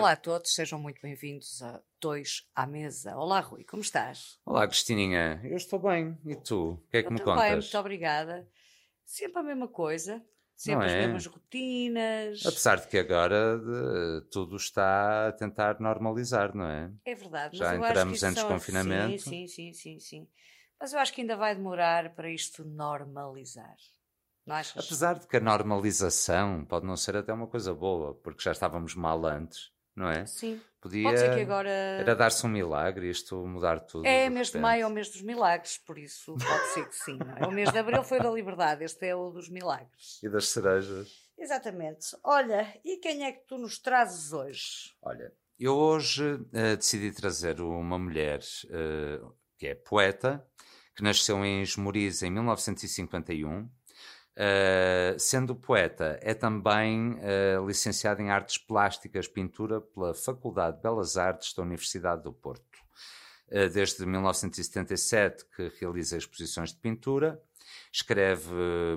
Olá a todos, sejam muito bem-vindos a Dois à Mesa. Olá, Rui, como estás? Olá, Cristininha. Eu estou bem. E tu? O que é que Eu me também, contas? muito obrigada. Sempre a mesma coisa, sempre Não as é? mesmas rotinas. Apesar de que agora de- tudo está a tentar normalizar, não é? É verdade. Já entramos em desconfinamento. Sim, sim, sim, sim, sim. Mas eu acho que ainda vai demorar para isto normalizar. Apesar de que a normalização pode não ser até uma coisa boa, porque já estávamos mal antes, não é? Sim. Podia Pode ser que agora. era dar-se um milagre isto mudar tudo. É mês de maio, é o mês dos milagres, por isso pode ser que sim. é? O mês de abril foi da liberdade, este é o dos milagres. E das cerejas. Exatamente. Olha, e quem é que tu nos trazes hoje? Olha, eu hoje eh, decidi trazer uma mulher eh, que é poeta, que nasceu em Esmoriz em 1951. Eh, sendo poeta, é também eh, licenciada em Artes Plásticas Pintura pela Faculdade de Belas Artes da Universidade do Porto. Eh, desde 1977 que realiza exposições de pintura, escreve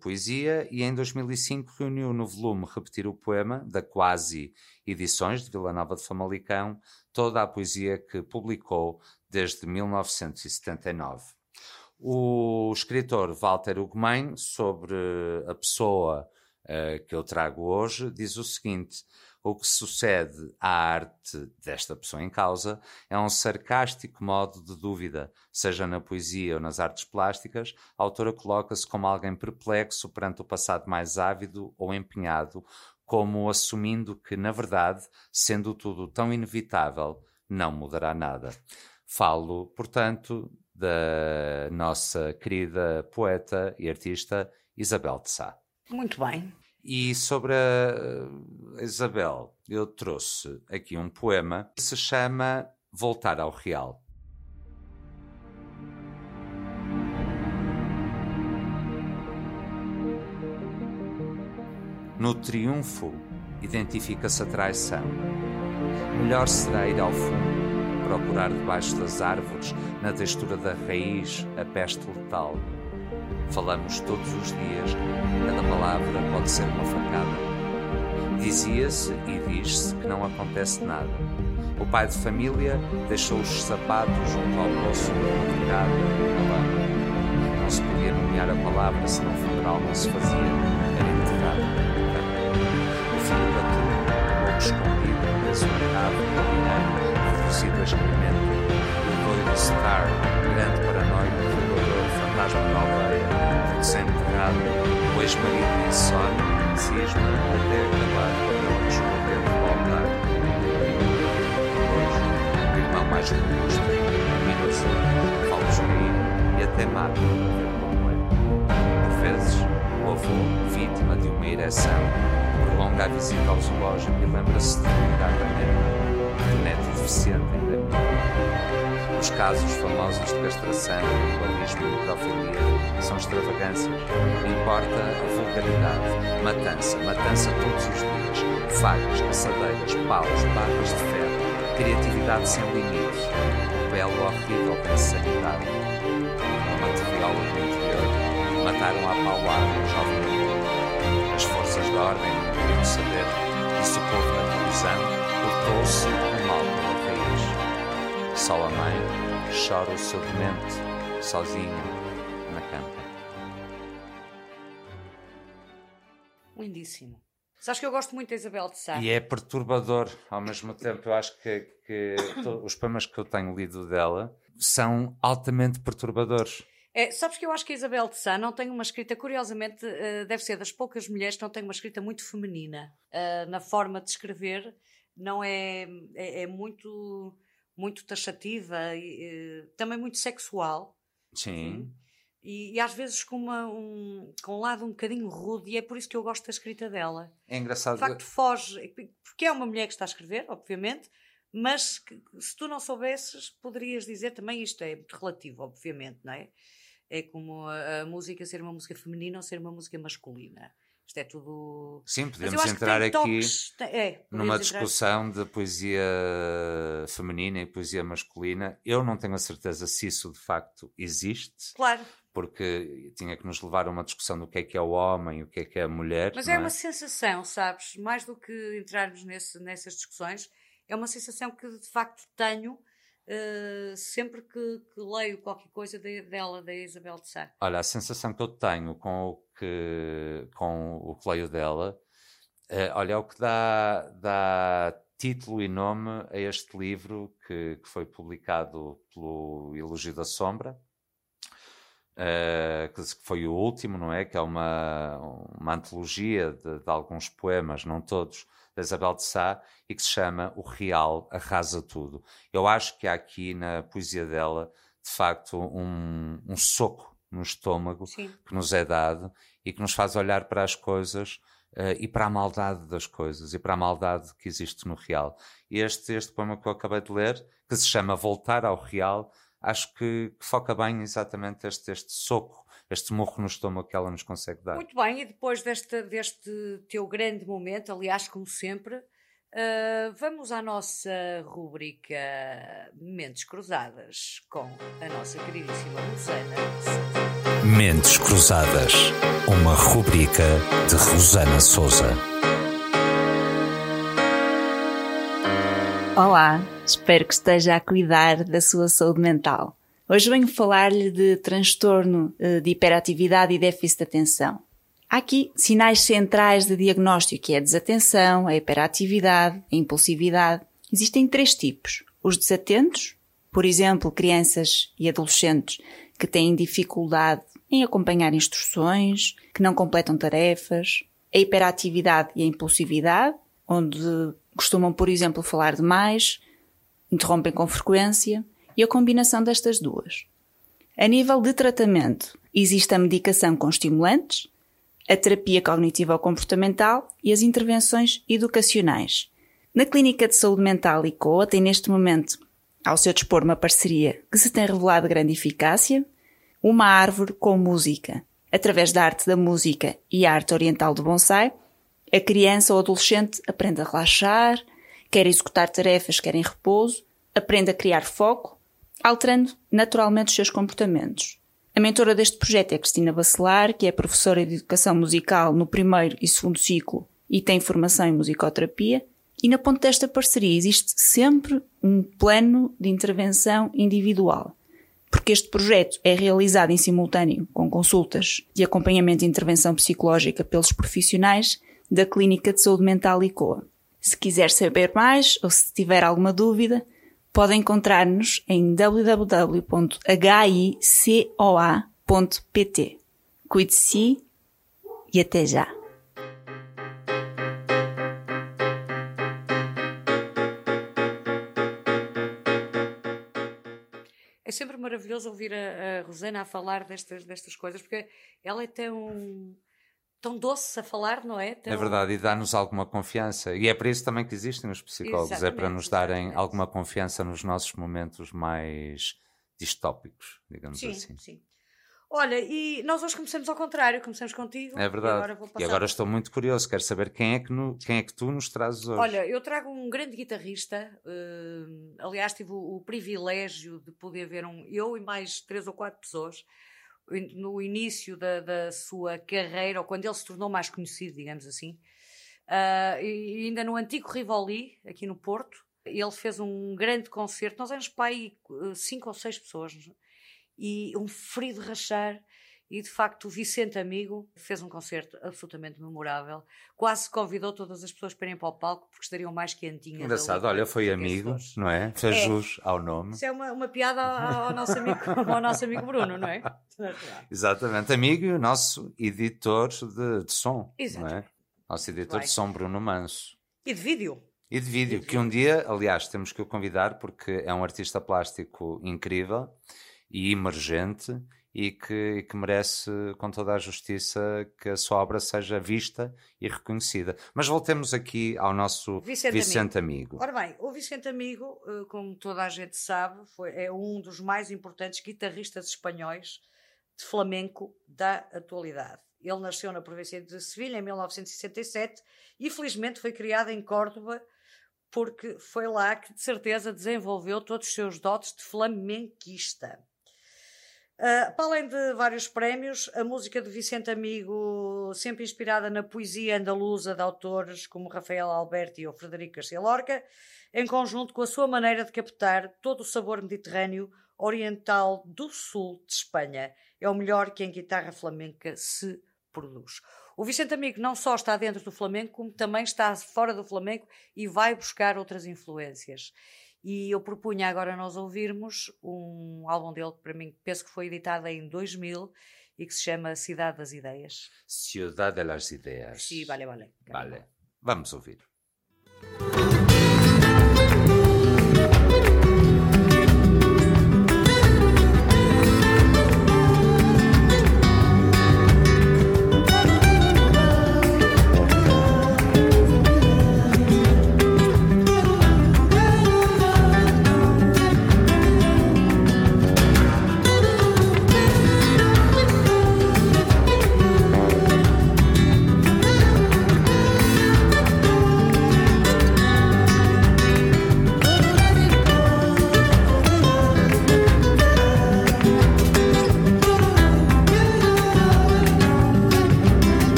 poesia e em 2005 reuniu no volume Repetir o Poema, da Quasi Edições de Vila Nova de Famalicão, toda a poesia que publicou desde 1979. O escritor Walter Ugumem, sobre a pessoa eh, que eu trago hoje, diz o seguinte: o que sucede à arte desta pessoa em causa é um sarcástico modo de dúvida, seja na poesia ou nas artes plásticas, a autora coloca-se como alguém perplexo perante o passado mais ávido ou empenhado, como assumindo que, na verdade, sendo tudo tão inevitável, não mudará nada. Falo, portanto, da nossa querida poeta e artista Isabel de Sá. Muito bem. E sobre a Isabel, eu trouxe aqui um poema que se chama Voltar ao Real. No triunfo identifica-se a traição. Melhor será ir ao fundo, procurar debaixo das árvores, na textura da raiz, a peste letal. Falamos todos os dias, cada palavra pode ser uma facada. Dizia-se e diz-se que não acontece nada. O pai de família deixou os sapatos junto ao poço do mercado, na lama. Não se podia nomear a palavra se não funeral não se fazia, O doido Star, grande paranoico, jogador, fantasma da aldeia, desenterrado, o ex-marido de insónia, cisma, até acabar não descobrir o altar. Hoje, o irmão mais robusto, luminoso, fala cair e até mata para como é. Por vezes, o avô, vítima de uma ereção, prolonga a visita ao zoológico e lembra-se de cuidar da neta, do neto deficiente ainda. Os casos famosos de castração, alcoolismo e pedofilia são extravagâncias. Importa a vulgaridade. Matança, matança todos os dias. Facas, caçadeiras, paus, barras de ferro. Criatividade sem limites. Belo horrível da insanidade. Uma materiola do interior. Mataram à paulada um jovem adulto. As forças da ordem não queriam saber. Disse o povo na televisão. Cortou-se o mal. Só a mãe chora o seu demente, sozinha, na campa. Lindíssimo. Sabes que eu gosto muito da Isabel de Sá. E é perturbador ao mesmo tempo. Eu acho que, que to- os poemas que eu tenho lido dela são altamente perturbadores. É, sabes que eu acho que a Isabel de Sá não tem uma escrita, curiosamente, eh, deve ser das poucas mulheres que não tem uma escrita muito feminina. Eh, na forma de escrever, não é, é, é muito, muito taxativa, e, também muito sexual. Sim. E, e às vezes com, uma, um, com um lado um bocadinho rude, e é por isso que eu gosto da escrita dela. É engraçado. De facto, foge, porque é uma mulher que está a escrever, obviamente, mas que, se tu não soubesses, poderias dizer também isto é muito relativo, obviamente, não é? É como a, a música ser uma música feminina ou ser uma música masculina. Isto é tudo. Sim, podemos entrar aqui toques, tem- é, numa podemos entrar- discussão de poesia feminina e poesia masculina. Eu não tenho a certeza se isso de facto existe, Claro, porque tinha que nos levar a uma discussão do que é que é o homem o que é que é a mulher. mas não é uma sensação, sabes? Mais do que entrarmos nesse, nessas discussões, é uma sensação que de facto tenho uh, sempre que, que, leio qualquer coisa de, dela, da Isabel de Sá. Olha, a sensação que eu tenho com o que, com o que leio dela, uh, olha, é o que dá, dá título e nome a este livro que, que foi publicado pelo Elogio da Sombra, uh, que foi o último, não é? Que é uma, uma antologia de, de alguns poemas, não todos, da Isabel de Sá e que se chama O Real Arrasa Tudo. Eu acho que há aqui na poesia dela, de facto, um, um soco no estômago Sim. que nos é dado e que nos faz olhar para as coisas uh, e para a maldade das coisas e para a maldade que existe no real. Este, este poema que eu acabei de ler, que se chama Voltar ao Real, acho que, que foca bem exatamente este, este soco este morro no estômago que ela nos consegue dar. Muito bem, e depois deste, deste teu grande momento, aliás, como sempre, uh, vamos à nossa rúbrica Mentes Cruzadas com a nossa queridíssima Rosana Mentes Cruzadas, uma rúbrica de Rosana Souza. Olá, espero que esteja a cuidar da sua saúde mental. Hoje venho falar-lhe de transtorno eh, de hiperatividade e déficit de atenção. Há aqui sinais centrais de diagnóstico, que é a desatenção, a hiperatividade, a impulsividade. Existem três tipos. Os desatentos, por exemplo, crianças e adolescentes que têm dificuldade em acompanhar instruções, que não completam tarefas. A hiperatividade e a impulsividade, onde costumam, por exemplo, falar demais, interrompem com frequência e a combinação destas duas. A nível de tratamento, existe a medicação com estimulantes, a terapia cognitiva ou comportamental e as intervenções educacionais. Na Clínica de Saúde Mental ICOA tem neste momento ao seu dispor uma parceria que se tem revelado de grande eficácia, uma árvore com música. Através da arte da música e a arte oriental do bonsai, a criança ou adolescente aprende a relaxar, quer executar tarefas, quer em repouso, aprende a criar foco alterando naturalmente os seus comportamentos. A mentora deste projeto é Cristina Bacelar, que é professora de Educação Musical no primeiro e segundo ciclo e tem formação em musicoterapia. E na ponta desta parceria existe sempre um plano de intervenção individual, porque este projeto é realizado em simultâneo com consultas de acompanhamento e intervenção psicológica pelos profissionais da Clínica de Saúde Mental ICOA. Se quiser saber mais ou se tiver alguma dúvida, Pode encontrar-nos em www.hicoa.pt. Cuide-se e até já! É sempre maravilhoso ouvir a, a Rosana a falar destas, destas coisas, porque ela é tão tão doce a falar, não é? Tão... É verdade, e dá-nos alguma confiança. E é para isso também que existem os psicólogos, exatamente, é para nos darem exatamente. alguma confiança nos nossos momentos mais distópicos, digamos sim, assim. Sim, Olha, e nós hoje começamos ao contrário, começamos contigo. É verdade. E agora, e agora estou muito curioso, quero saber quem é, que no, quem é que tu nos trazes hoje. Olha, eu trago um grande guitarrista, uh, aliás, tive o, o, privilégio de poder ver um, eu e mais três ou quatro pessoas, no início da, da, sua carreira, ou quando ele se tornou mais conhecido, digamos assim, uh, e ainda no antigo Rivoli, aqui no Porto, ele fez um grande concerto. Nós éramos para aí eh, cinco ou seis pessoas, e um frio de rachar. E de facto, o Vicente Amigo fez um concerto absolutamente memorável. Quase convidou todas as pessoas para irem para o palco porque estariam mais quentinhas. Engraçado, olha, foi amigo, não é? Fez é. jus ao nome. Isso é uma, uma piada ao, ao, nosso amigo, ao nosso amigo Bruno, não é? Exatamente, amigo e o nosso editor de, de som. Exatamente. Não é? Nosso editor Vai. de som, Bruno Manso. E de vídeo. E de vídeo, que um dia, aliás, temos que o convidar porque é um artista plástico incrível e emergente e que, que, merece com toda a justiça que a sua obra seja vista e reconhecida. Mas voltemos aqui ao nosso Vicente, Vicente Amigo. Amigo. Ora bem, o Vicente Amigo, eh, como toda a gente sabe, foi, é um dos mais importantes guitarristas espanhóis de flamenco da atualidade. Ele nasceu na província de Sevilha em 1967 e felizmente foi criado em Córdoba porque foi lá que de certeza desenvolveu todos os seus dotes de flamenquista. Uh, para além de vários prémios, a música de Vicente Amigo, sempre inspirada na poesia andaluza de autores como Rafael Alberti ou Frederico Garcia Lorca, em conjunto com a sua maneira de captar todo o sabor mediterrâneo oriental do sul de Espanha. É o melhor que em guitarra flamenca se produz. O Vicente Amigo não só está dentro do flamenco, como também está fora do flamenco e vai buscar outras influências. E eu propunha agora nós ouvirmos um álbum dele que para mim penso que foi editado em 2000 e que se chama Cidade das Ideias. Ciudad de las Ideas. Sim, vale, vale. Vale. Vamos ouvir.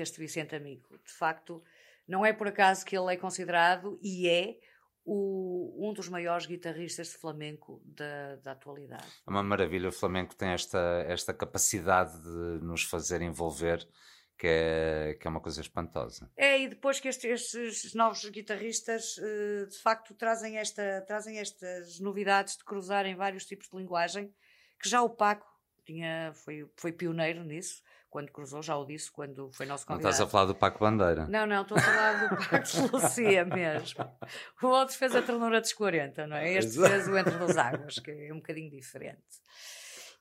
Este Vicente Amigo. De facto, não é por acaso que ele é considerado e é o- um dos maiores guitarristas de flamenco da, da atualidade. É uma maravilha. O flamenco tem esta, esta capacidade de nos fazer envolver, que é, que é uma coisa espantosa. É, e depois que estes, estes novos guitarristas eh, de facto trazem, esta, trazem estas novidades de cruzarem vários tipos de linguagem, que já o Paco tinha, foi, foi pioneiro nisso, quando cruzou, já o disse, quando foi nosso Não convidado. estás a falar do Paco Bandeira? Não, não, estou a falar do Paco de Lucia mesmo. O outro fez a ternura dos 40, não é? Este Exato. fez o Entre das Águas, que é um bocadinho diferente.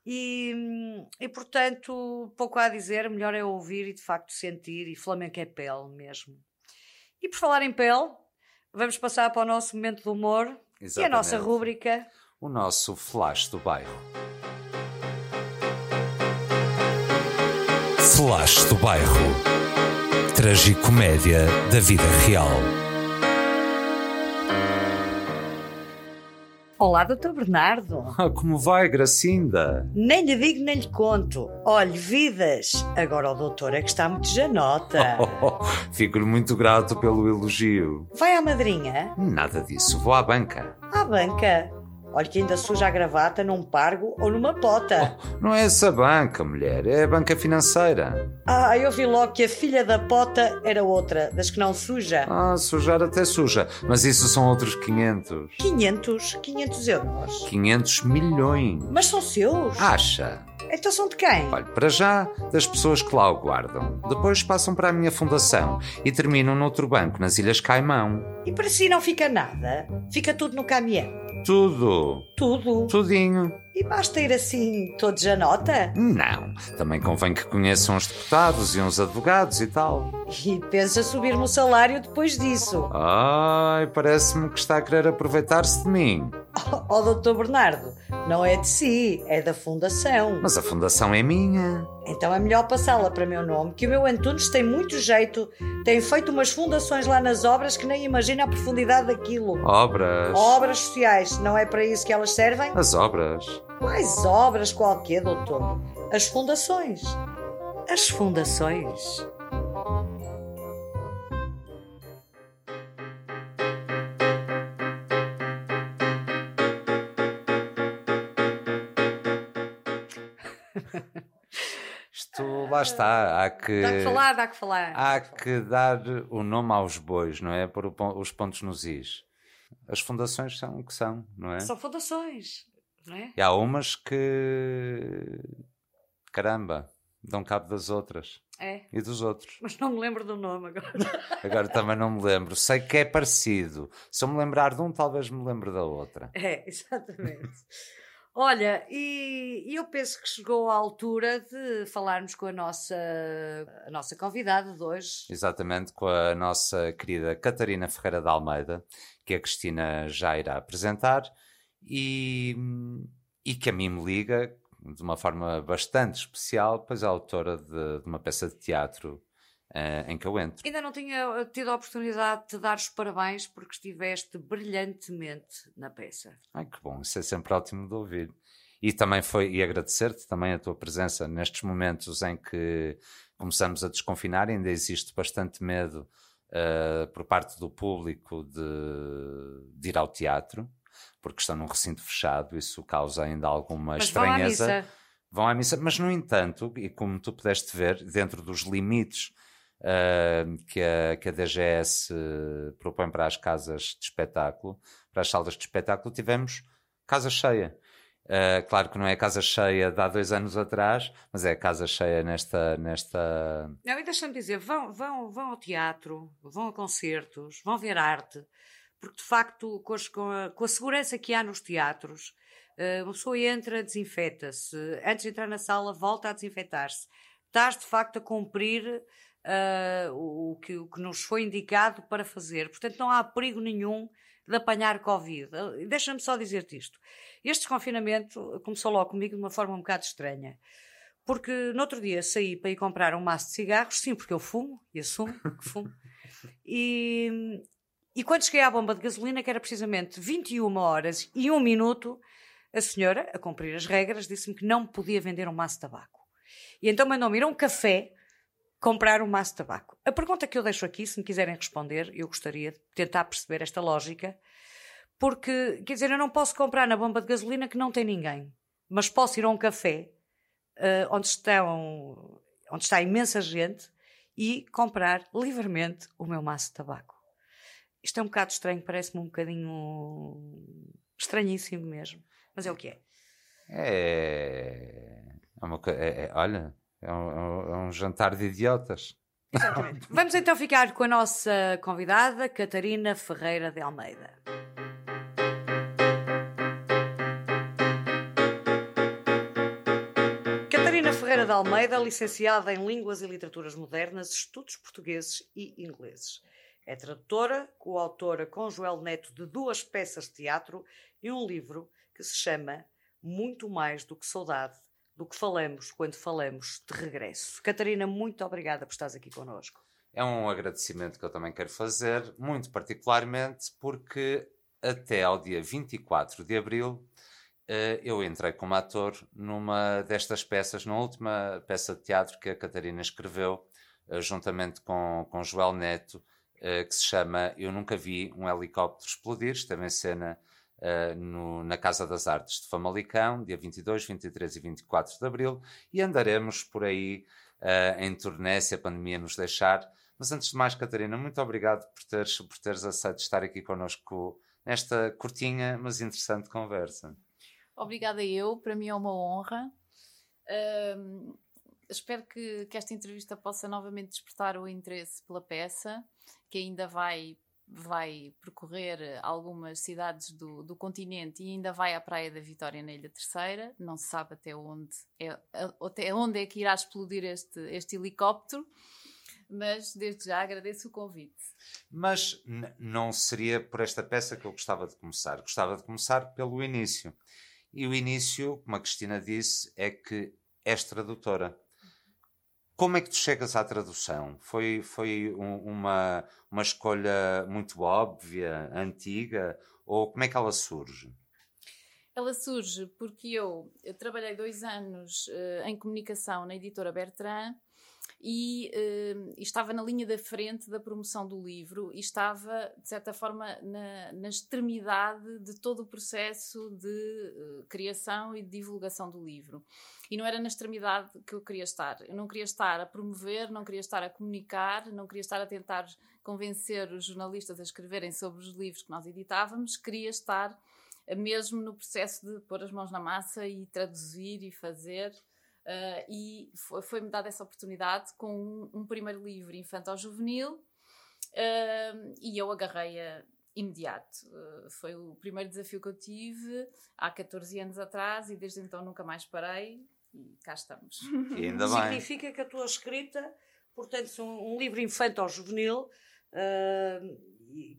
E, e portanto, pouco há a dizer, melhor é ouvir e de facto sentir, e flamenco é pele mesmo. E por falar em pele, vamos passar para o nosso momento de humor e a nossa Exatamente. rúbrica. O nosso flash do bairro. Flash do bairro. Tragicomédia da vida real. Olá, doutor Bernardo. Ah, como vai, Gracinda? Nem lhe digo, nem lhe conto. Olhe, vidas. Agora o doutor é que está muito janota. Fico-lhe muito grato pelo elogio. Vai à madrinha? Nada disso, vou à banca. À banca. Olha que ainda suja a gravata num pargo ou numa pota. Não é essa banca, mulher, é a banca financeira. Ah, eu vi logo que a filha da pota era outra, das que não suja. Ah, sujar até suja, mas isso são outros 500. 500, 500 euros. 500 milhões. Mas são seus? Acha? Então são de quem? Olha, para já, das pessoas que lá o guardam. Depois passam para a minha fundação e terminam noutro banco, nas Ilhas Caimão. E para si não fica nada? Fica tudo no caminhão? Tudo. Tudo? Tudinho. E basta ir assim, todos à nota? Não. Também convém que conheçam uns deputados e uns advogados e tal. E pensa subir-me o salário depois disso. Ai, parece-me que está a querer aproveitar-se de mim. Ó oh, doutor Bernardo, não é de si, é da fundação. Mas a fundação é minha. Então é melhor passá-la para meu nome, que o meu Antunes tem muito jeito, tem feito umas fundações lá nas obras que nem imagina a profundidade daquilo. Obras. Obras sociais, não é para isso que elas servem? As obras. Quais obras qualquer, doutor? As fundações. As fundações. Isto lá está, há que. Dá que falar, dá que falar. Há que dar o nome aos bois, não é? Por os pontos nos is. As fundações são o que são, não é? São fundações, não é? E há umas que. Caramba, dão cabo das outras É. e dos outros. Mas não me lembro do nome agora. Agora também não me lembro. Sei que é parecido. Se eu me lembrar de um, talvez me lembre da outra. É, exatamente. Olha, e, e eu penso que chegou a altura de falarmos com a nossa, a nossa convidada de hoje. Exatamente com a nossa querida Catarina Ferreira de Almeida, que a Cristina já irá apresentar e, e que a mim me liga de uma forma bastante especial, pois é autora de, de uma peça de teatro eh, em que eu entro. Ainda não tinha tido a oportunidade de te dar os parabéns porque estiveste brilhantemente na peça. Ai, que bom, isso é sempre ótimo de ouvir. E também foi, e agradecer-te também a tua presença nestes momentos em que começamos a desconfinar, ainda existe bastante medo eh, por parte do público de, de ir ao teatro, porque estão num recinto fechado, isso causa ainda alguma Mas vão à estranheza. missa. Vão à missa, mas no entanto, e como tu pudeste ver, dentro dos limites ah, que, a, que a DGS eh, propõe para as casas de espetáculo, para as salas de espetáculo, tivemos casa cheia. Ah, claro que não é casa cheia de há dois anos atrás, mas é casa cheia nesta. nesta... Não, e deixa-me dizer, vão, vão, vão ao teatro, vão a concertos, vão ver arte, porque de facto, com, a, com a segurança que há nos teatros, eh, uma pessoa entra, desinfeta-se, antes de entrar na sala, volta a desinfetar-se. Estás de facto a cumprir eh, o, que, o que nos foi indicado para fazer, portanto, não há perigo nenhum de apanhar Covid. Eh, Deixa-me só dizer-te isto. Este desconfinamento começou logo comigo de uma forma um bocado estranha. Porque no outro dia saí para ir comprar um maço de cigarros, sim, porque eu fumo, e assumo que fumo. E, e quando cheguei à bomba de gasolina, que era precisamente 21 horas e 1 minuto, a senhora, a cumprir as regras, disse-me que não podia vender um maço de tabaco. E então mandou-me ir a um café comprar um maço de tabaco. A pergunta que eu deixo aqui, se me quiserem responder, eu gostaria de tentar perceber esta lógica, porque, quer dizer, eu não posso comprar na bomba de gasolina que não tem ninguém, mas posso ir a um café eh, onde, estão, onde está imensa gente e comprar livremente o meu maço de tabaco. Isto é um bocado estranho, parece-me um bocadinho estranhíssimo mesmo, mas é o que é. É. é uma é- é- olha, é um, é um- é um jantar de idiotas. Exatamente. Vamos então ficar com a nossa convidada, Catarina Ferreira de Almeida. Catarina Ferreira de Almeida, licenciada em Línguas e Literaturas Modernas, Estudos Portugueses e Ingleses. É tradutora, coautora com Joel Neto de duas peças de teatro e um livro que se chama Muito Mais do que Saudade, do que falamos quando falamos de regresso. Catarina, muito obrigada por estares aqui connosco. É um agradecimento que eu também quero fazer, muito particularmente porque até ao dia 24 de abril eh, eu entrei como ator numa destas peças, na última peça de teatro que a Catarina escreveu, eh, juntamente com, com Joel Neto, eh, que se chama Eu Nunca Vi um Helicóptero Explodir. Esteve em cena eh, no- na Casa das Artes de Famalicão, dia 22, 23 e 24 de abril, e andaremos por aí eh, em turnê, se a pandemia nos deixar. Mas antes de mais, Catarina, muito obrigado por teres, por teres aceito estar aqui connosco nesta curtinha, mas interessante conversa. Obrigada eu, para mim é uma honra. Espero que, que esta entrevista possa novamente despertar o interesse pela peça, que ainda vai, vai percorrer algumas cidades do, do continente e ainda vai à Praia da Vitória na Ilha Terceira. Não se sabe até onde é, até onde é que irá explodir este, este helicóptero, mas desde já agradeço o convite. Mas não seria por esta peça que eu gostava de começar. Gostava de começar pelo início. E o início, como a Cristina disse, é que és tradutora. Como é que tu chegas à tradução? Foi, foi um- uma, uma escolha muito óbvia, antiga? Ou como é que ela surge? Ela surge porque eu, eu trabalhei dois anos uh, em comunicação na editora Bertrand e, uh, e, estava na linha da frente da promoção do livro e estava, de certa forma, na, na extremidade de todo o processo de uh, criação e de divulgação do livro. E não era na extremidade que eu queria estar. Eu não queria estar a promover, não queria estar a comunicar, não queria estar a tentar convencer os jornalistas a escreverem sobre os livros que nós editávamos, queria estar mesmo no processo de pôr as mãos na massa e traduzir e fazer. Uh, e foi-me dada essa oportunidade com um, um primeiro livro infantil-juvenil uh, e eu agarrei-a imediato. Uh, foi o primeiro desafio que eu tive há 14 anos atrás e desde então nunca mais parei e cá estamos. E ainda bem. Significa que a tua escrita, portanto, um, um livro infantil-juvenil,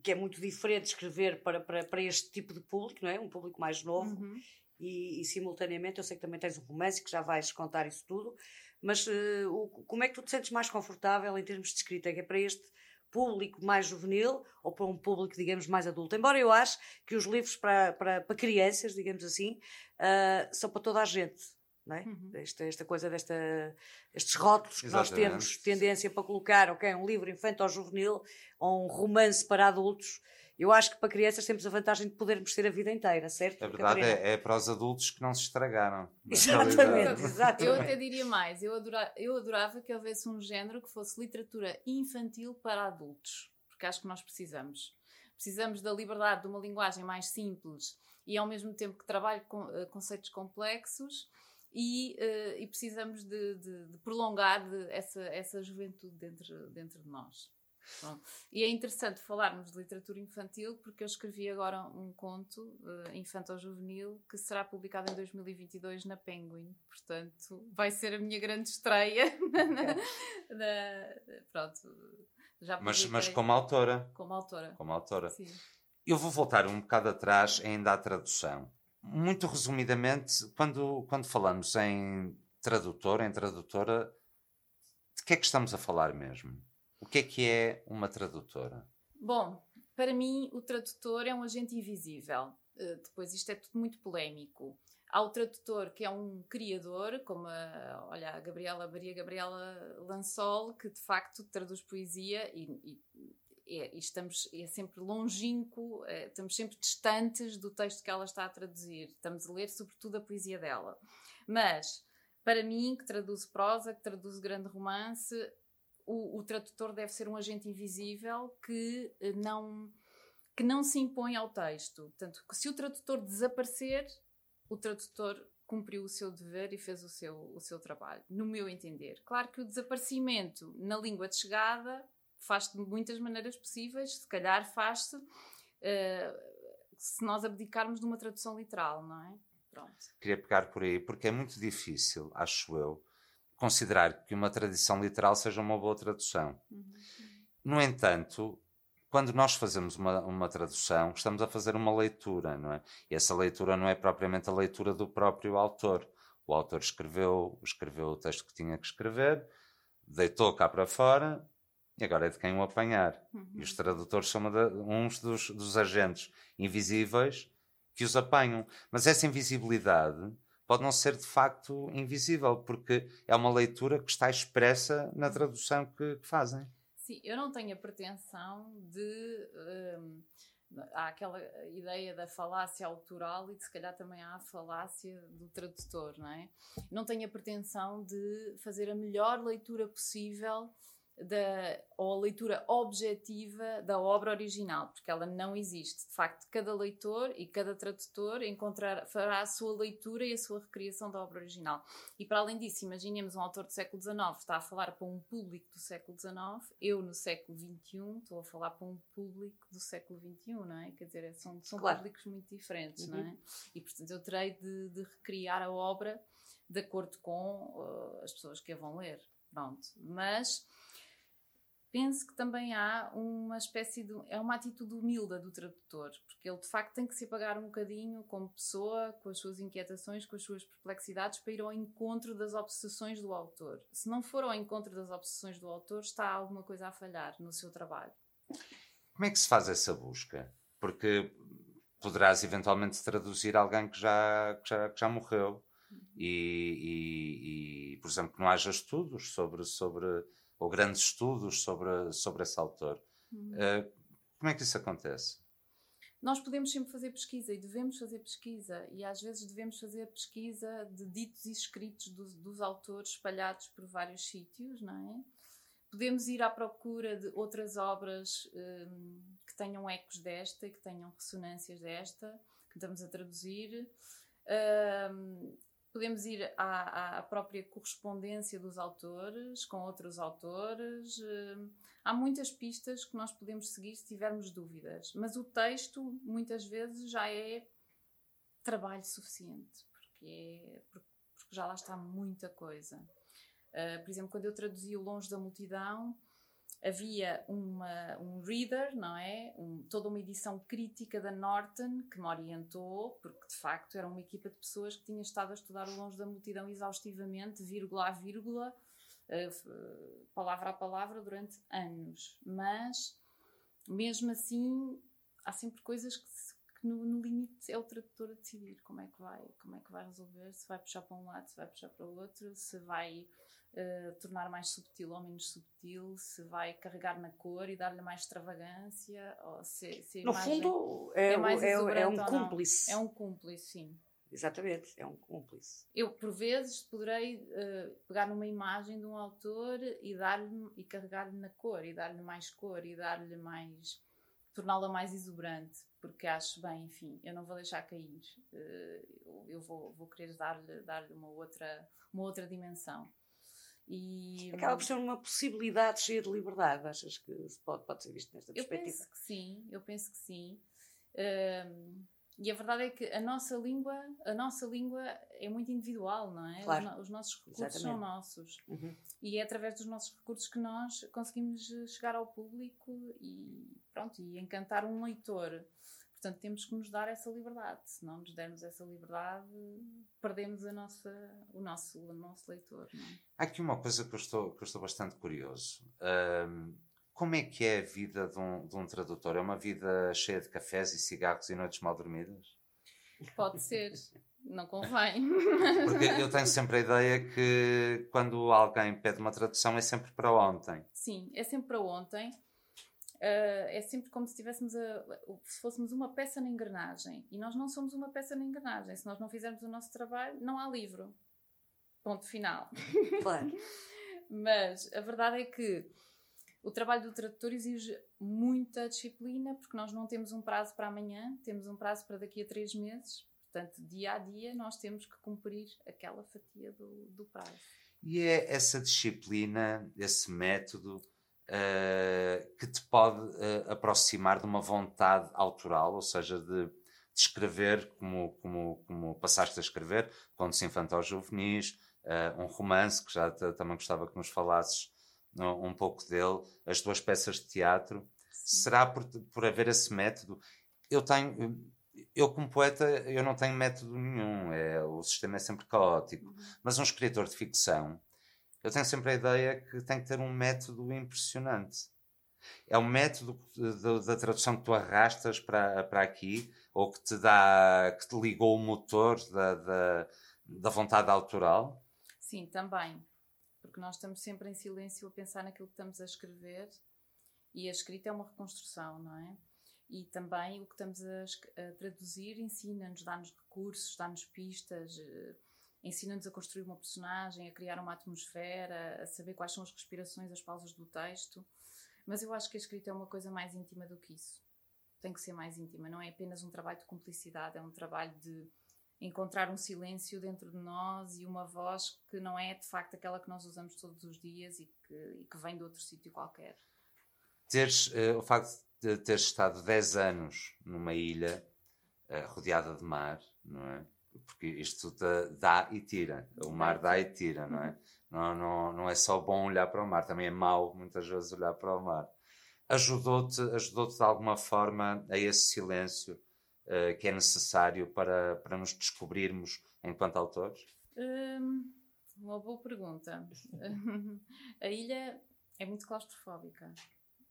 que é muito diferente escrever para, para, para este tipo de público, não é? Um público mais novo. Uhum e, e, simultaneamente eu sei que também tens um romance que já vais contar isso tudo, mas uh, o, como é que tu te sentes mais confortável em termos de escrita? É que é para este público mais juvenil ou para um público, digamos, mais adulto? Embora eu acho que os livros para, para, para crianças, digamos assim, uh, são para toda a gente. Não é? Uhum. esta, esta coisa desta estes rótulos que Exatamente. nós temos tendência para colocar ok um livro infantil ou juvenil ou um romance para adultos eu acho que para crianças temos a vantagem de podermos ter a vida inteira, certo? A verdade é, é, para os adultos que não se estragaram. Exatamente, exatamente. Eu até diria mais, eu adorava, eu adorava que houvesse um género que fosse literatura infantil para adultos, porque acho que nós precisamos. Precisamos da liberdade de uma linguagem mais simples e ao mesmo tempo que trabalhe com uh, conceitos complexos e, uh, e precisamos de, de, de prolongar de essa, essa juventude dentro, dentro de nós. E é interessante falarmos de literatura infantil porque eu escrevi agora um conto uh, infantil-juvenil que será publicado em 2022 na Penguin. Portanto, vai ser a minha grande estreia. na, pronto, já mas, mas como autora. Como autora. Como autora. Sim. Eu vou voltar um bocado atrás ainda à tradução. Muito resumidamente, quando, quando falamos em tradutor, em tradutora, de que é que estamos a falar mesmo? O que é que é uma tradutora? Bom, para mim, o tradutor é um agente invisível. Uh, depois, isto é tudo muito polémico. Há o tradutor que é um criador, como a, olha, a Gabriela Maria Gabriela Lansol, que de facto traduz poesia e, e, é, estamos é sempre longínquo, é, estamos sempre distantes do texto que ela está a traduzir. Estamos a ler sobretudo a poesia dela. Mas para mim, que traduz prosa, que traduz grande romance, o, o, tradutor deve ser um agente invisível que eh, não, que não se impõe ao texto. Portanto, se o tradutor desaparecer, o tradutor cumpriu o seu dever e fez o seu, o seu trabalho, no meu entender. Claro que o desaparecimento na língua de chegada faz-se de muitas maneiras possíveis, se calhar faz-se uh, se nós abdicarmos de uma tradução literal, não é? Pronto. Queria pegar por aí, porque é muito difícil, acho eu, considerar que uma tradição literal seja uma boa tradução. Uhum. No entanto, quando nós fazemos uma, uma tradução, estamos a fazer uma leitura, não é? E essa leitura não é propriamente a leitura do próprio autor. O autor escreveu, escreveu o texto que tinha que escrever, deitou cá para fora e agora é de quem o apanhar. Uhum. E os tradutores são de, uns dos, dos agentes invisíveis que os apanham. Mas essa invisibilidade pode não ser de facto invisível, porque é uma leitura que está expressa na tradução que, que fazem. Sim, eu não tenho a pretensão de. Um, há aquela ideia da falácia autoral e de, se calhar também há a falácia do tradutor, não é? Não tenho a pretensão de fazer a melhor leitura possível da, ou a leitura objetiva da obra original, porque ela não existe. De facto, cada leitor e cada tradutor encontrar, fará a sua leitura e a sua recriação da obra original. E para além disso, imaginemos um autor do século XIX está a falar para um público do século XIX, eu no século XXI estou a falar para um público do século XXI, não é? Quer dizer, são, são claro. públicos muito diferentes, uhum. não é? E portanto eu terei de, de recriar a obra de acordo com uh, as pessoas que a vão ler. Pronto. Mas penso que também há uma espécie de. é uma atitude humilde do tradutor, porque ele de facto tem que se apagar um bocadinho como pessoa, com as suas inquietações, com as suas perplexidades, para ir ao encontro das obsessões do autor. Se não for ao encontro das obsessões do autor, está alguma coisa a falhar no seu trabalho. Como é que se faz essa busca? Porque poderás eventualmente traduzir alguém que já, que já, que já morreu. E, e, e, por exemplo, que não haja estudos sobre, sobre ou grandes estudos sobre, sobre esse autor. Uhum. Uh, como é que isso acontece? Nós podemos sempre fazer pesquisa e devemos fazer pesquisa, e às vezes devemos fazer pesquisa de ditos e escritos dos, dos autores espalhados por vários sítios, não é? Podemos ir à procura de outras obras um, que tenham ecos desta que tenham ressonâncias desta, que estamos a traduzir. Um, podemos ir à, à, própria correspondência dos autores com outros autores. Um, há muitas pistas que nós podemos seguir se tivermos dúvidas, mas o texto muitas vezes já é trabalho suficiente, porque, é, porque já lá está muita coisa. Uh, por exemplo, quando eu traduzi o Longe da Multidão, havia uma, um reader, não é? Um, toda uma edição crítica da Norton que me orientou, porque de facto era uma equipa de pessoas que tinha estado a estudar o Longe da Multidão exaustivamente, vírgula a vírgula, uh, palavra a palavra durante anos. Mas, mesmo assim, há sempre coisas que, que no, no, limite é o tradutor a decidir como é que vai, como é que vai resolver, se vai puxar para um lado, se vai puxar para o outro, se vai uh, tornar mais subtil ou menos subtil, se vai carregar na cor e dar-lhe mais extravagância, ou se, se no fundo é, é, é, é um cúmplice. É um cúmplice, sim. Exatamente, é um cúmplice. Eu, por vezes, poderei uh, pegar numa imagem de um autor e dar-lhe e carregar-lhe na cor, e dar-lhe mais cor, e dar-lhe mais. Torná-la mais exuberante, porque acho bem, enfim, eu não vou deixar cair. Uh, eu vou, vou querer dar-lhe dar uma, outra, uma outra dimensão. E, Acaba por ser uma possibilidade cheia de liberdade, achas que pode, pode ser visto nesta perspectiva? Eu penso que sim, eu penso que sim. Uh, e a verdade é que a nossa língua, a nossa língua é muito individual, não é? Claro. Os, os nossos recursos Exatamente. são nossos. Uhum. E é através dos nossos recursos que nós conseguimos chegar ao público e pronto, e encantar um leitor. Portanto, temos que nos dar essa liberdade. Se não nos dermos essa liberdade, perdemos a nossa, o, nosso, o nosso leitor. É? Há aqui uma coisa que eu estou, que eu estou bastante curioso. Um, como é que é a vida de um, de um tradutor? É uma vida cheia de cafés e cigarros e noites mal dormidas? Pode ser. Não convém. Porque eu tenho sempre a ideia que quando alguém pede uma tradução é sempre para ontem. Sim, é sempre para ontem. Uh, é sempre como se tivéssemos a, se fôssemos uma peça na engrenagem. E nós não somos uma peça na engrenagem. Se nós não fizermos o nosso trabalho, não há livro. Ponto final. Claro. Mas a verdade é que o trabalho do tradutor exige muita disciplina, porque nós não temos um prazo para amanhã, temos um prazo para daqui a três meses. Portanto, dia a dia, nós temos que cumprir aquela fatia do, do prazo. E é essa disciplina, esse método, uh, que te pode uh, aproximar de uma vontade autoral, ou seja, de, de escrever como, como, como passaste a escrever, contos infantis juvenis, uh, um romance, que já também gostava que nos falasses um pouco dele, as duas peças de teatro. Sim. Será por, por haver esse método? Eu tenho, eu como poeta, eu não tenho método nenhum, é, o sistema é sempre caótico. Uhum. Mas um escritor de ficção, eu tenho sempre a ideia que tem que ter um método impressionante. É um método da tradução que tu arrastas para, para aqui, ou que te dá, que te ligou o motor da, da, da vontade autoral? Sim, também porque nós estamos sempre em silêncio a pensar naquilo que estamos a escrever e a escrita é uma reconstrução, não é? E também o que estamos a, a traduzir ensina-nos, dá-nos recursos, dá-nos pistas, eh, ensina-nos a construir uma personagem, a criar uma atmosfera, a saber quais são as respirações, as pausas do texto. Mas eu acho que a escrita é uma coisa mais íntima do que isso. Tem que ser mais íntima, não é apenas um trabalho de cumplicidade, é um trabalho de encontrar um silêncio dentro de nós e uma voz que não é de facto aquela que nós usamos todos os dias e que, e que vem de outro sítio qualquer. Teres, uh, o facto de teres estado 10 anos numa ilha uh, rodeada de mar, não é? Porque isto dá e tira. O mar dá e tira, não é? Não, não, não é só bom olhar para o mar, também é mau muitas vezes olhar para o mar. Ajudou-te ajudou de alguma forma a esse silêncio uh, que é necessário para, para nos descobrirmos enquanto autores? Hum, uma boa pergunta. a ilha é muito claustrofóbica.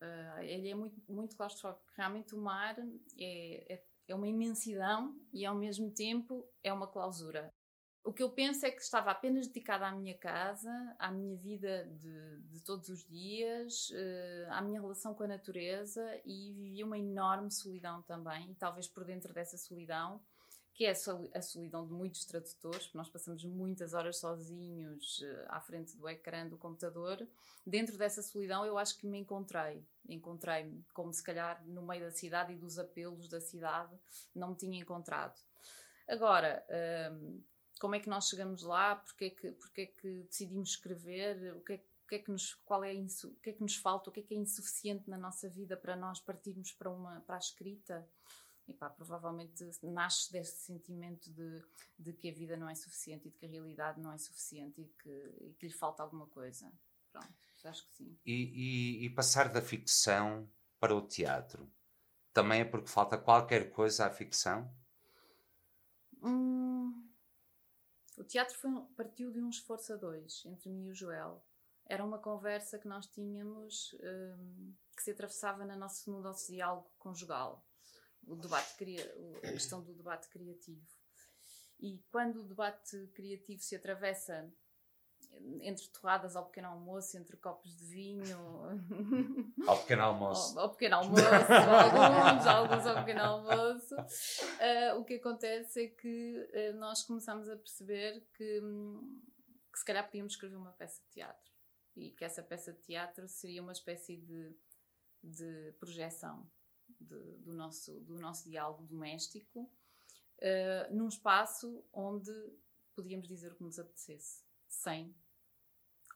Uh, ilha é muito, muito claustrofóbica. Realmente o mar é, é, é uma imensidão e ao mesmo tempo é uma clausura. O que eu penso é que estava apenas dedicada à minha casa, à minha vida de, de todos os dias, uh, à minha relação com a natureza e vivia uma enorme solidão também. E talvez por dentro dessa solidão, que é a solidão de muitos tradutores, porque nós passamos muitas horas sozinhos uh, à frente do ecrã do computador. Dentro dessa solidão, eu acho que me encontrei. Encontrei-me, como se calhar no meio da cidade e dos apelos da cidade, não me tinha encontrado. Agora. Uh, como é que nós chegamos lá, porque é que, porque é que decidimos escrever, o que é, o que, é que nos, qual é o que é que nos falta, o que é que é insuficiente na nossa vida para nós partirmos para, uma, para a escrita. E pá, provavelmente nasce deste sentimento de, de que a vida não é suficiente e de que a realidade não é suficiente e que, e que lhe falta alguma coisa. Pronto, acho que sim. E, e, e passar da ficção para o teatro também é porque falta qualquer coisa à ficção? Hum, o teatro foi, partiu de um esforço a dois, entre mim e o Joel. Era uma conversa que nós tínhamos um, que se atravessava na nosso, no nosso diálogo conjugal. O debate, a questão do debate criativo. E quando o debate criativo se atravessa entre torradas ao pequeno almoço, entre copos de vinho. Ao pequeno almoço. Ao, ao pequeno almoço, alguns, alguns ao pequeno almoço. Uh, o que acontece é que uh, nós começamos a perceber que, que se calhar podíamos escrever uma peça de teatro. E que essa peça de teatro seria uma espécie de, de projeção de, do, nosso, do nosso diálogo doméstico uh, num espaço onde podíamos dizer o que nos apetecesse sem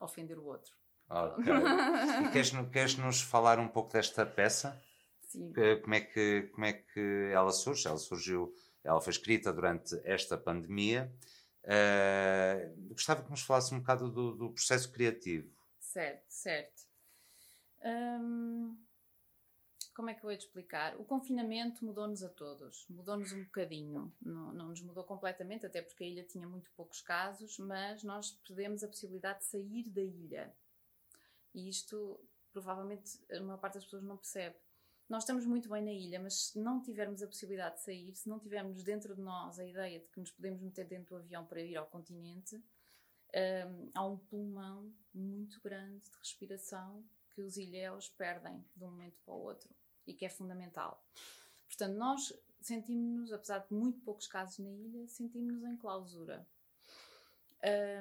ofender o outro. Queres, queres nos falar um pouco desta peça? Sim. Como é, que, como é que ela surge? Ela surgiu, ela foi escrita durante esta pandemia. Uh, gostava que nos falasse um bocado do, do processo criativo. Certo, certo. Hum, como é que eu vou te explicar? O confinamento mudou-nos a todos, mudou-nos um bocadinho, não, não, nos mudou completamente, até porque a ilha tinha muito poucos casos, mas nós perdemos a possibilidade de sair da ilha. E isto, provavelmente, a maior parte das pessoas não percebe. Nós estamos muito bem na ilha, mas se não tivermos a possibilidade de sair, se não tivermos dentro de nós a ideia de que nos podemos meter dentro do avião para ir ao continente, um, há um pulmão muito grande de respiração que os ilhéus perdem de um momento para o outro e que é fundamental. Portanto, nós sentimos-nos, apesar de muito poucos casos na ilha, sentimos-nos em clausura.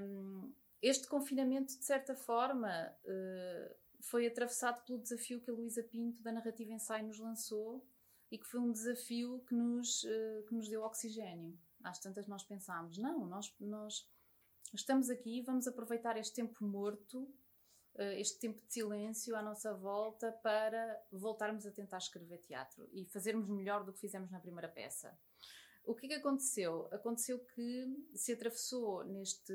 Um, este confinamento, de certa forma, uh, foi atravessado pelo desafio que a Luísa Pinto, da Narrativa Ensaio, nos lançou e que foi um desafio que nos, uh, que nos deu oxigênio. Às tantas nós pensámos, não, nós, nós estamos aqui, vamos aproveitar este tempo morto eh, este tempo de silêncio à nossa volta para voltarmos a tentar escrever teatro e fazermos melhor do que fizemos na primeira peça. O que é que aconteceu? Aconteceu que se atravessou neste,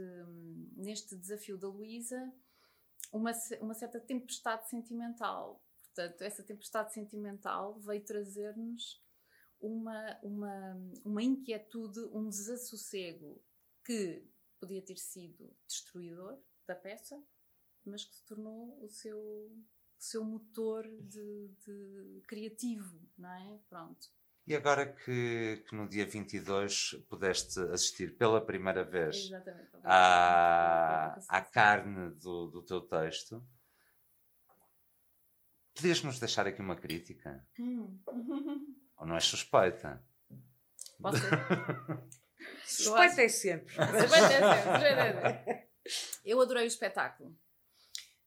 neste desafio da Luísa uma, uma certa tempestade sentimental. Portanto, essa tempestade sentimental veio trazer-nos uma, uma, uma inquietude, um desassossego que podia ter sido destruidor da peça, mas que se tornou o seu, o seu motor de, de criativo, não é? Pronto. E agora que, que, no dia 22 pudeste assistir pela primeira vez à, à carne do, do teu texto, podias-nos deixar aqui uma crítica? Hum. Ou não és suspeita? Posso Suspeita é sempre. Suspeita é sempre. Eu adorei o espetáculo.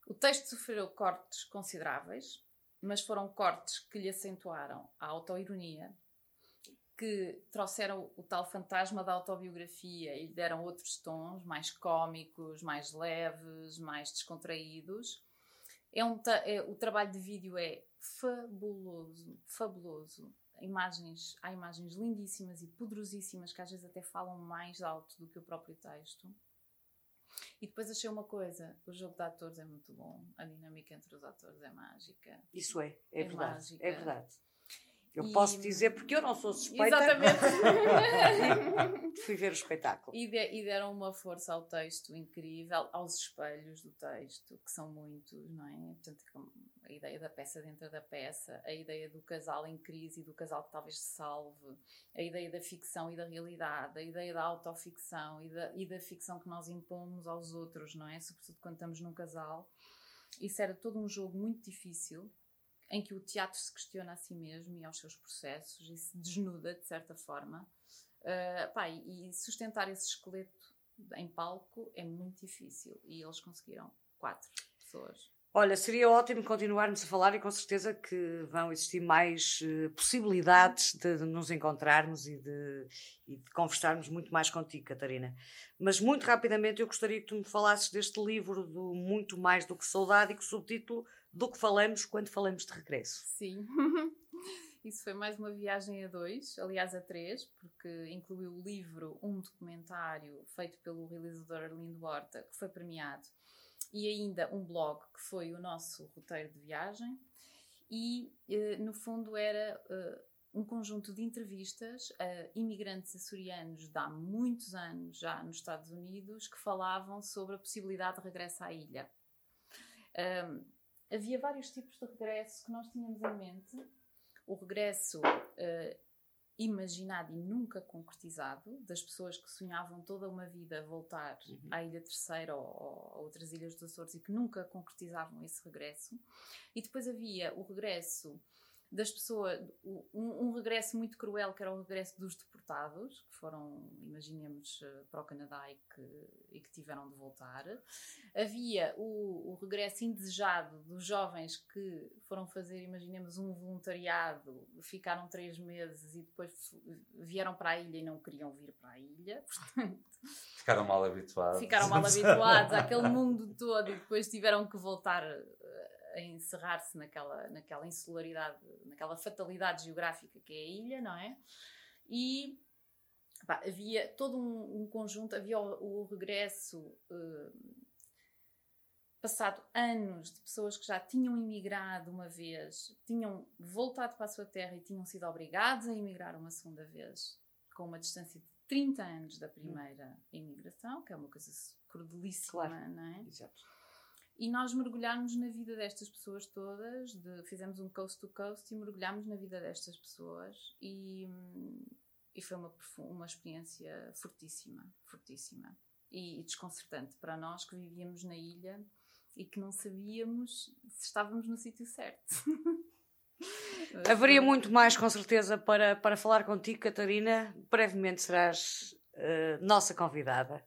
O texto sofreu cortes consideráveis, mas foram cortes que lhe acentuaram a autoironia, que trouxeram o tal fantasma da autobiografia e lhe deram outros tons mais cómicos, mais leves, mais descontraídos. É um é, o trabalho de vídeo é fabuloso, fabuloso. Imagens, há imagens lindíssimas e poderosíssimas que às vezes até falam mais alto do que o próprio texto. E depois achei uma coisa: o jogo de atores é muito bom, a dinâmica entre os atores é mágica. Isso é, é, é verdade. Mágica. É verdade. Eu e... posso dizer porque eu não sou suspeita. Exatamente. Fui ver o espetáculo. E, de, e, deram uma força ao texto incrível, aos espelhos do texto, que são muitos, não é? Portanto, a ideia da peça dentro da peça, a ideia do casal em crise e do casal que talvez se salve, a ideia da ficção e da realidade, a ideia da autoficção e da, e da ficção que nós impomos aos outros, não é? Sobretudo quando estamos num casal. Isso era todo um jogo muito difícil, em que o teatro se questiona a si mesmo e aos seus processos e se desnuda, de certa forma. Uh, pá, e sustentar esse esqueleto em palco é muito difícil e eles conseguiram quatro pessoas. Olha, seria ótimo continuarmos a falar e com certeza que vão existir mais uh, possibilidades de, de, nos encontrarmos e de, e de, conversarmos muito mais contigo, Catarina. Mas muito rapidamente eu gostaria que tu me falasses deste livro do Muito Mais do que Saudade e com o subtítulo Do que falamos quando falamos de regresso. Sim. Isso foi mais uma viagem a dois, aliás a três, porque incluiu o livro, um documentário feito pelo realizador Arlindo Horta, que foi premiado, e ainda um blog, que foi o nosso roteiro de viagem. E, eh, no fundo, era eh, um conjunto de entrevistas a imigrantes açorianos de há muitos anos já nos Estados Unidos que falavam sobre a possibilidade de regresso à ilha. Havia vários tipos de regresso que nós tínhamos em mente o regresso uh, imaginado e nunca concretizado das pessoas que sonhavam toda uma vida voltar uhum. à Ilha Terceira ou, ou, a outras ilhas dos Açores e que nunca concretizavam esse regresso. E depois havia o regresso das pessoas, um, um, regresso muito cruel que era o regresso dos deportados, que foram, imaginemos, eh, para o Canadá e que, e que tiveram de voltar. Havia o, o, regresso indesejado dos jovens que foram fazer, imaginemos, um voluntariado, ficaram três meses e depois vieram para a ilha e não queriam vir para a ilha. ficaram mal habituados. Ficaram mal habituados àquele mundo todo e depois tiveram que voltar a encerrar-se naquela, naquela insularidade, naquela fatalidade geográfica que é a ilha, não é? E pá, havia todo um, um, conjunto, havia o, o regresso. Uh, passado anos de pessoas que já tinham imigrado uma vez, tinham voltado para a sua terra e tinham sido obrigados a emigrar uma segunda vez, com uma distância de 30 anos da primeira imigração, que é uma coisa crudelíssima, claro. não é? Exato e nós mergulharmos na vida destas pessoas todas, de, fizemos um coast to coast e mergulhámos na vida destas pessoas e, e foi uma, uma experiência fortíssima, fortíssima e, e desconcertante para nós que vivíamos na ilha e que não sabíamos se estávamos no sítio certo. Haveria muito mais, com certeza, para, para falar contigo, Catarina. Brevemente serás uh, nossa convidada.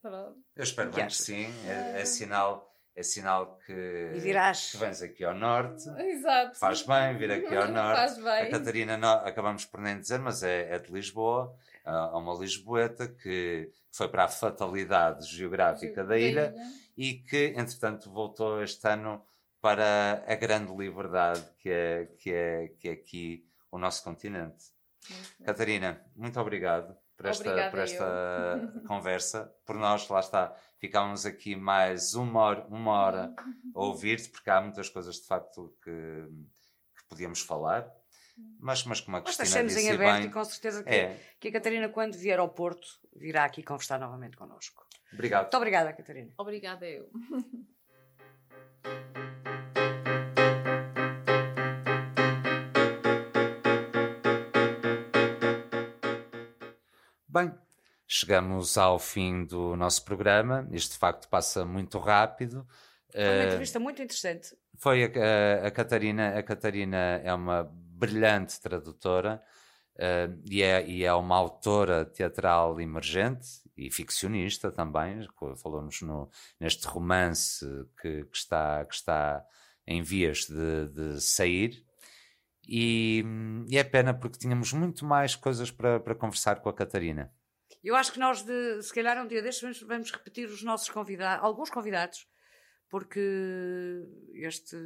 Eu espero bem que sim. É, é sinal é sinal que, que vens aqui ao norte. Exato. Faz bem vir aqui ao norte. Faz bem. A Catarina, não, acabamos por nem dizer, mas é, é de Lisboa. Há uma Lisboeta que foi para a fatalidade geográfica da ilha e que, entretanto, voltou este ano para a grande liberdade que é, que é, que é aqui o nosso continente. Catarina, muito obrigado por esta, por esta conversa. Por nós, lá está, ficámos aqui mais uma hora, uma hora a ouvir-te, porque há muitas coisas de facto que, que podíamos falar. Mas, mas como a Cristina Nós disse em aberto bem, e com certeza que, é. que a Catarina, quando vier ao Porto, virá aqui conversar novamente connosco. Obrigado. Muito obrigada, Catarina. Obrigada eu. Bem, chegamos ao fim do nosso programa. Este de facto passa muito rápido. Foi uma uh, entrevista muito interessante. Foi a, a, a, Catarina. A Catarina é uma brilhante tradutora uh, e, é, e é uma autora teatral emergente e ficcionista também. Falou-nos neste romance que, que, está, que está em vias de, de sair. E, e, é pena porque tínhamos muito mais coisas para, para conversar com a Catarina. Eu acho que nós, de, se calhar, um dia destes, vamos, repetir os nossos convidados, alguns convidados, porque este,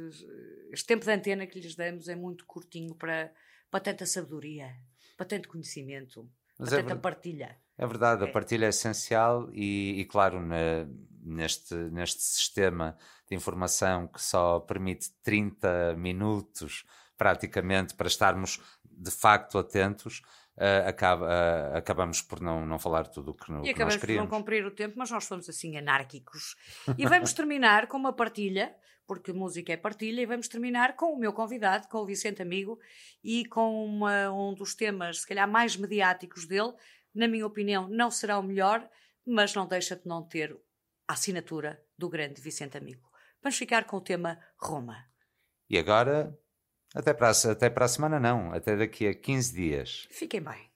este tempo de antena que lhes damos é muito curtinho para, para tanta sabedoria, para tanto conhecimento, Mas para é tanta partilha. É verdade, é. a partilha é essencial e, e claro, na, neste, neste sistema de informação que só permite 30 minutos praticamente para estarmos de facto atentos, uh, acaba, uh, acabamos por não, não falar tudo o que, no, E que nós acabamos por não queríamos. cumprir o tempo, mas nós fomos assim anárquicos. E vamos terminar com uma partilha, porque música é partilha, e vamos terminar com o meu convidado, com o Vicente Amigo, e com uma- um dos temas, se calhar, mais mediáticos dele. Na minha opinião, não será o melhor, mas não deixa de não ter a assinatura do grande Vicente Amigo. Vamos ficar com o tema Roma. E agora, até para, a, até para a semana não, até daqui a 15 dias. Fiquem bem.